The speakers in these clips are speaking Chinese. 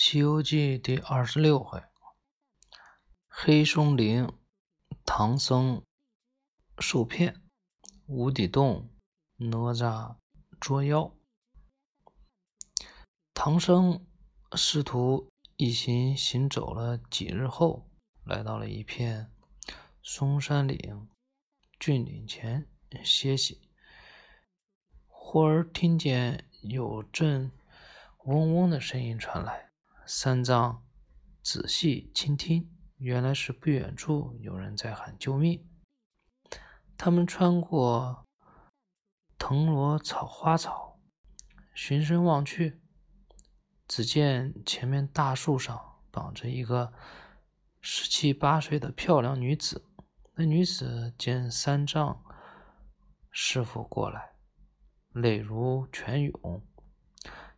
西游记第二十六回：黑松林唐僧受骗，无底洞哪吒捉妖。唐僧师徒一行行走了几日后，来到了一片松山岭峻岭前歇息。忽而听见有阵嗡嗡的声音传来。三藏仔细倾听，原来是不远处有人在喊救命。他们穿过藤萝草花草，循声望去，只见前面大树上绑着一个十七八岁的漂亮女子。那女子见三藏师傅过来，泪如泉涌。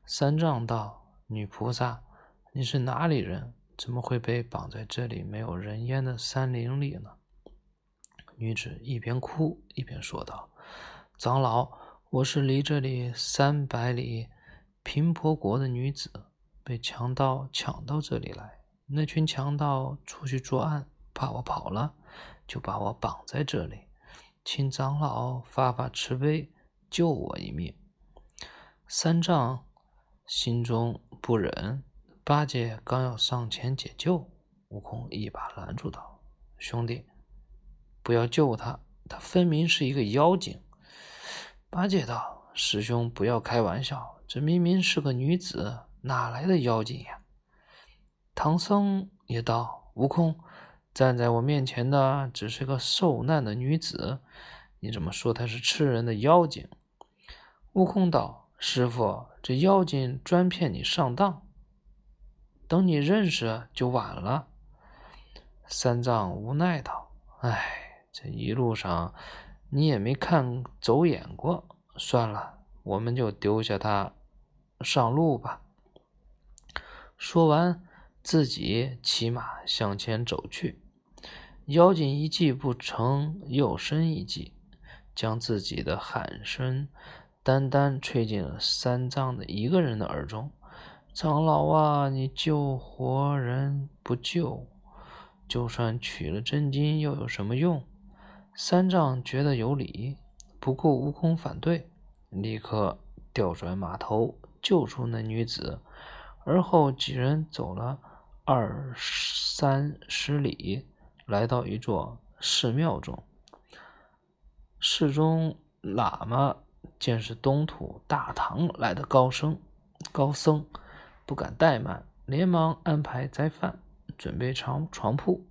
三藏道：“女菩萨。”你是哪里人？怎么会被绑在这里没有人烟的山林里呢？女子一边哭一边说道：“长老，我是离这里三百里平婆国的女子，被强盗抢到这里来。那群强盗出去作案，怕我跑了，就把我绑在这里，请长老发发慈悲，救我一命。”三藏心中不忍。八戒刚要上前解救，悟空一把拦住道：“兄弟，不要救他，他分明是一个妖精。”八戒道：“师兄不要开玩笑，这明明是个女子，哪来的妖精呀？”唐僧也道：“悟空，站在我面前的只是个受难的女子，你怎么说她是吃人的妖精？”悟空道：“师傅，这妖精专骗你上当。”等你认识就晚了。三藏无奈道：“哎，这一路上你也没看走眼过，算了，我们就丢下他上路吧。”说完，自己骑马向前走去。妖精一计不成，又生一计，将自己的喊声单单吹进了三藏的一个人的耳中。长老啊，你救活人不救，就算取了真经又有什么用？三藏觉得有理，不顾悟空反对，立刻调转马头救出那女子。而后几人走了二三十里，来到一座寺庙中。寺中喇嘛见是东土大唐来的高僧，高僧。不敢怠慢，连忙安排斋饭，准备床床铺。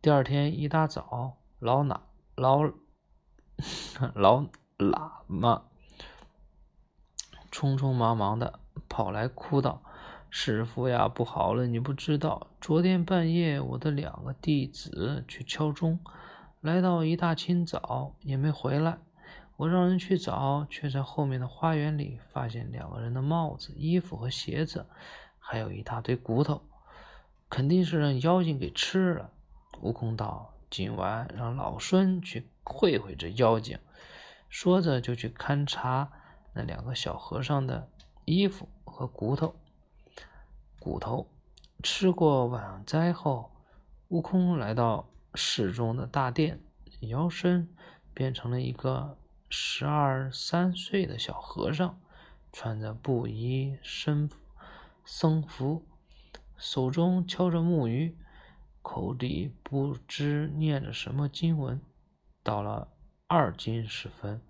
第二天一大早，老喇老 老喇嘛匆匆忙忙的跑来，哭道：“师傅呀，不好了！你不知道，昨天半夜我的两个弟子去敲钟，来到一大清早也没回来。我让人去找，却在后面的花园里发现两个人的帽子、衣服和鞋子，还有一大堆骨头，肯定是让妖精给吃了。悟空道：“今晚让老孙去会会这妖精。”说着就去勘察那两个小和尚的衣服和骨头。骨头吃过晚斋后，悟空来到寺中的大殿，摇身变成了一个。十二三岁的小和尚，穿着布衣僧僧服，手中敲着木鱼，口里不知念着什么经文。到了二更时分，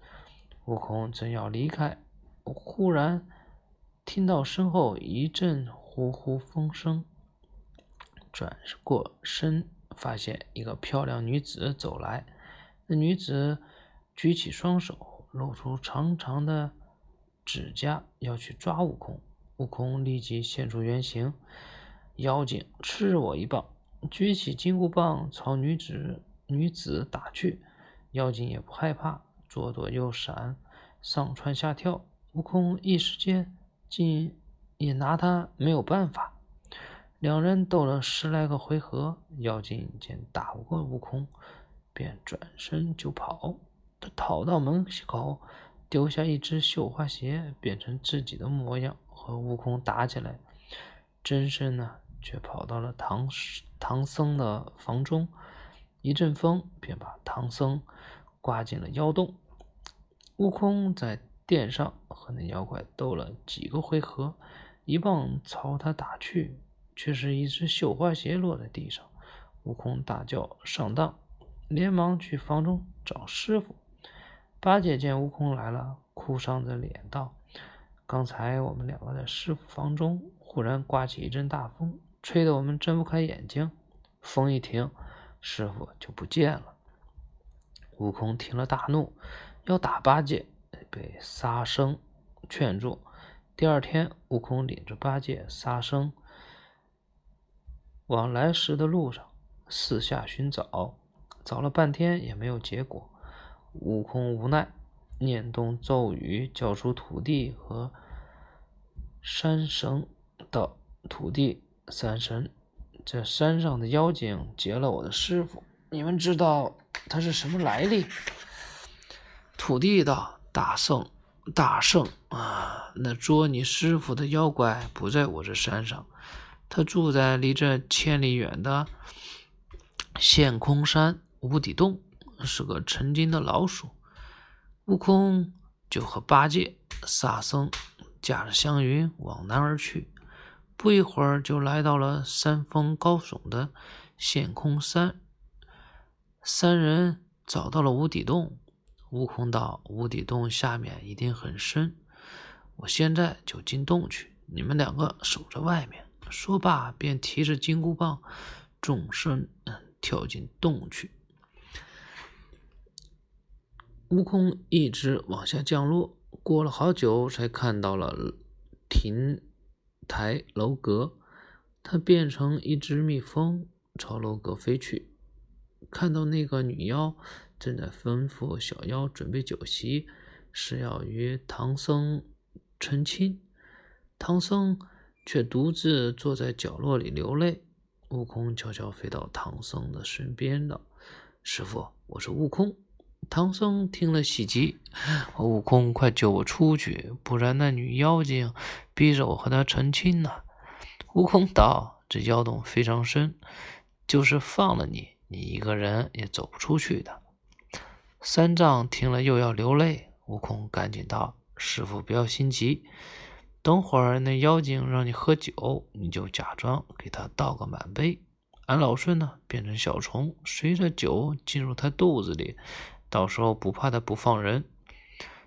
悟空正要离开，忽然听到身后一阵呼呼风声，转过身，发现一个漂亮女子走来。那女子。举起双手，露出长长的指甲，要去抓悟空。悟空立即现出原形，妖精吃我一棒，举起金箍棒朝女子女子打去。妖精也不害怕，左躲右闪，上蹿下跳。悟空一时间竟也拿他没有办法。两人斗了十来个回合，妖精见打不过悟空，便转身就跑。他逃到门口，丢下一只绣花鞋，变成自己的模样，和悟空打起来。真身呢，却跑到了唐唐僧的房中，一阵风便把唐僧刮进了妖洞。悟空在殿上和那妖怪斗了几个回合，一棒朝他打去，却是一只绣花鞋落在地上。悟空大叫上当，连忙去房中找师傅。八戒见悟空来了，哭丧着脸道：“刚才我们两个在师傅房中，忽然刮起一阵大风，吹得我们睁不开眼睛。风一停，师傅就不见了。”悟空听了大怒，要打八戒，被沙僧劝住。第二天，悟空领着八戒、沙僧往来时的路上。四下寻找，找了半天也没有结果。悟空无奈，念动咒语，叫出土地和山神道：“土地、山神，这山上的妖精劫了我的师傅，你们知道他是什么来历？”土地道：“大圣，大圣啊！那捉你师傅的妖怪不在我这山上，他住在离这千里远的。”陷空山无底洞是个成精的老鼠，悟空就和八戒、沙僧驾着祥云往南而去。不一会儿，就来到了山峰高耸的陷空山。三人找到了无底洞，悟空道：“无底洞下面一定很深，我现在就进洞去，你们两个守着外面。”说罢，便提着金箍棒，纵身。跳进洞去，悟空一直往下降落，过了好久才看到了亭台楼阁。他变成一只蜜蜂，朝楼阁飞去，看到那个女妖正在吩咐小妖准备酒席，是要与唐僧成亲。唐僧却独自坐在角落里流泪。悟空悄悄飞到唐僧的身边道：“师傅，我是悟空。”唐僧听了喜极：“悟空，快救我出去，不然那女妖精逼着我和她成亲呢。”悟空道：“这妖洞非常深，就是放了你，你一个人也走不出去的。”三藏听了又要流泪，悟空赶紧道：“师傅，不要心急。”等会儿那妖精让你喝酒，你就假装给他倒个满杯。俺老孙呢，变成小虫，随着酒进入他肚子里，到时候不怕他不放人。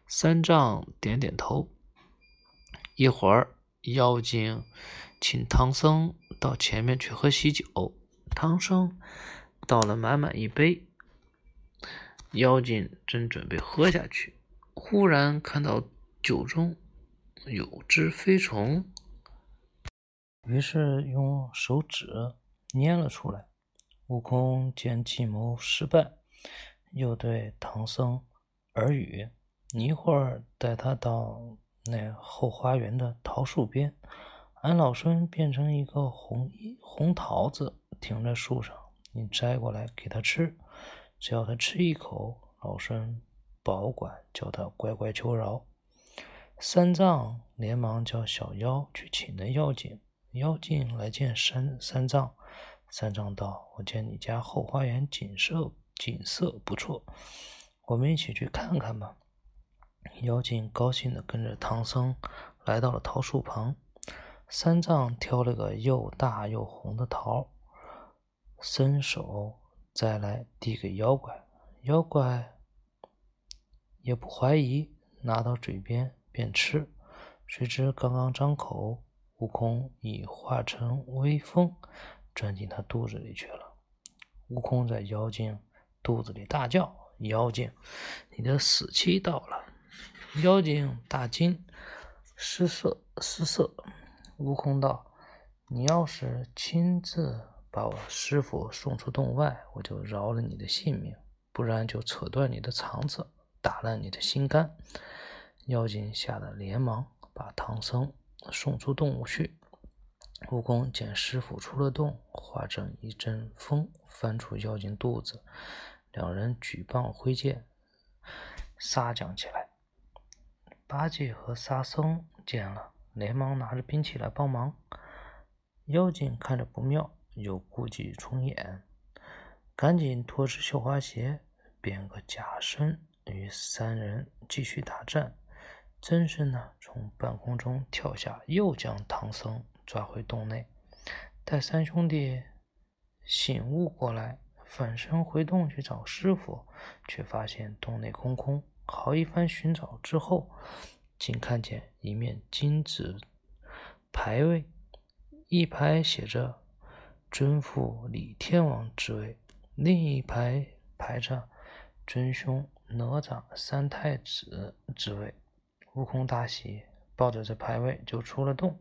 三藏点点头。一会儿，妖精请唐僧到前面去喝喜酒。唐僧倒了满满一杯，妖精正准备喝下去，忽然看到酒中。有只飞虫，于是用手指捏了出来。悟空见计谋失败，又对唐僧耳语：“你一会儿带他到那后花园的桃树边，俺老孙变成一个红红桃子，停在树上，你摘过来给他吃。只要他吃一口，老孙保管叫他乖乖求饶。”三藏连忙叫小妖去请那妖精。妖精来见三三藏，三藏道：“我见你家后花园景色景色不错，我们一起去看看吧。”妖精高兴地跟着唐僧来到了桃树旁。三藏挑了个又大又红的桃，伸手再来递给妖怪，妖怪也不怀疑，拿到嘴边。便吃，谁知刚刚张口，悟空已化成微风，钻进他肚子里去了。悟空在妖精肚子里大叫：“妖精，你的死期到了！”妖精大惊，失色失色。悟空道：“你要是亲自把我师傅送出洞外，我就饶了你的性命；不然就扯断你的肠子，打烂你的心肝。”妖精吓得连忙把唐僧送出洞去。悟空见师傅出了洞，化成一阵风，翻出妖精肚子。两人举棒挥剑，杀将起来。八戒和沙僧见了，连忙拿着兵器来帮忙。妖精看着不妙，又故伎重演，赶紧脱去绣花鞋，变个假身，与三人继续大战。真身呢，从半空中跳下，又将唐僧抓回洞内。待三兄弟醒悟过来，返身回洞去找师傅，却发现洞内空空。好一番寻找之后，竟看见一面金字牌位。一排写着“尊父李天王之位”，另一排排着“尊兄哪吒三太子之位”。悟空大喜，抱着这牌位就出了洞。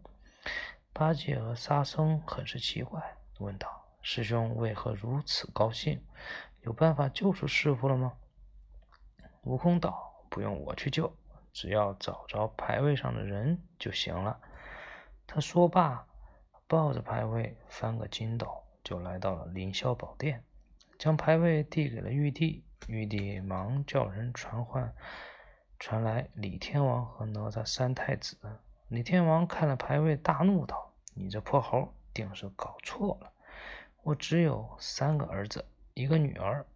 八戒和沙僧很是奇怪，问道：“师兄为何如此高兴？有办法救出师傅了吗？”悟空道：“不用我去救，只要找着牌位上的人就行了。”他说罢。抱着牌位翻个筋斗，就来到了凌霄宝殿，将牌位递给了玉帝。玉帝忙叫人传唤，传来李天王和哪吒三太子。李天王看了牌位，大怒道：“你这破猴，定是搞错了！我只有三个儿子，一个女儿。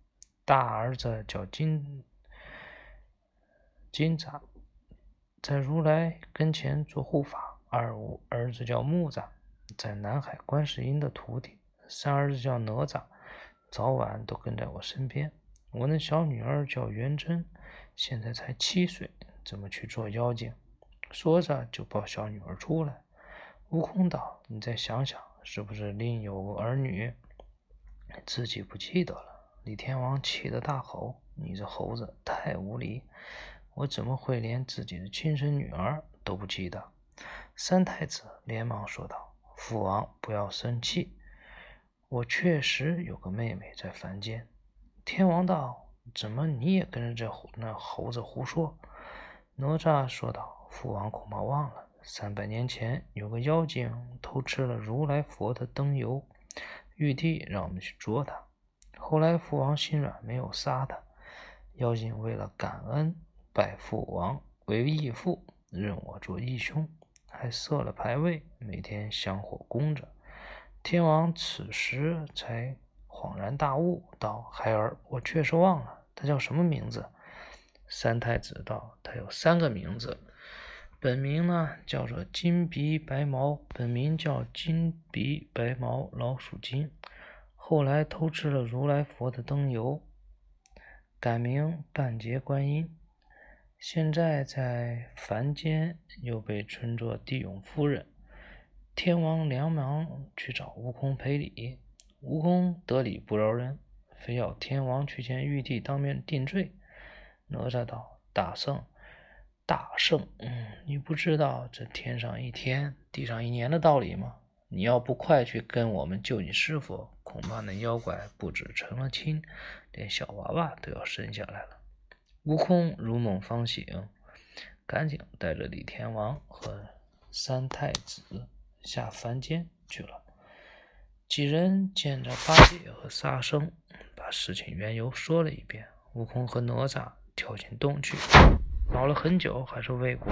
大儿子叫金金吒，在如来跟前做护法；二五儿子叫木吒。”在南海观世音的徒弟，三儿子叫哪吒，早晚都跟在我身边。我那小女儿叫元贞，现在才七岁，怎么去做妖精？说着就抱小女儿出来。悟空道：“你再想想，是不是另有儿女？自己不记得了。”李天王气得大吼：“你这猴子太无礼！我怎么会连自己的亲生女儿都不记得？”三太子连忙说道。父王不要生气，我确实有个妹妹在凡间。天王道：“怎么你也跟着这那猴子胡说？”哪吒说道：“父王恐怕忘了，三百年前有个妖精偷吃了如来佛的灯油，玉帝让我们去捉他。后来父王心软，没有杀他。妖精为了感恩，拜父王为义父，认我做义兄。”还设了牌位，每天香火供着。天王此时才恍然大悟，道：“孩儿，我确实忘了，他叫什么名字？”三太子道：“他有三个名字，本名呢叫做金鼻白毛，本名叫金鼻白毛老鼠精。后来偷吃了如来佛的灯油，改名半截观音。”现在在凡间又被称作地勇夫人。天王连忙去找悟空赔礼，悟空得理不饶人，非要天王去见玉帝当面定罪。哪吒道：“大圣，大圣，嗯，你不知道这天上一天，地上一年的道理吗？你要不快去跟我们救你师傅，恐怕那妖怪不止成了亲，连小娃娃都要生下来了。”悟空如梦方醒，赶紧带着李天王和三太子下凡间去了。几人见着八戒和沙僧，把事情缘由说了一遍。悟空和哪吒跳进洞去，找了很久，还是未果。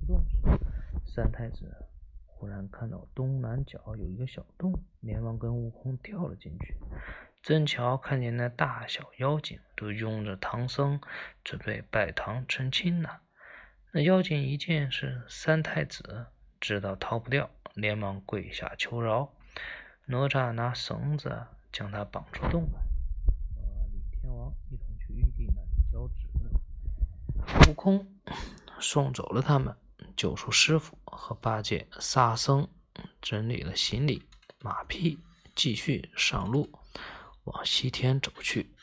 出洞时，三太子忽然看到东南角有一个小洞，连忙跟悟空跳了进去。正巧看见那大小妖精都拥着唐僧，准备拜堂成亲呢。那妖精一见是三太子，知道逃不掉，连忙跪下求饶。哪吒拿绳子将他绑出洞来，和李天王一同。悟空送走了他们，救出师傅和八戒、沙僧，整理了行李马匹，继续上路。往西天走去。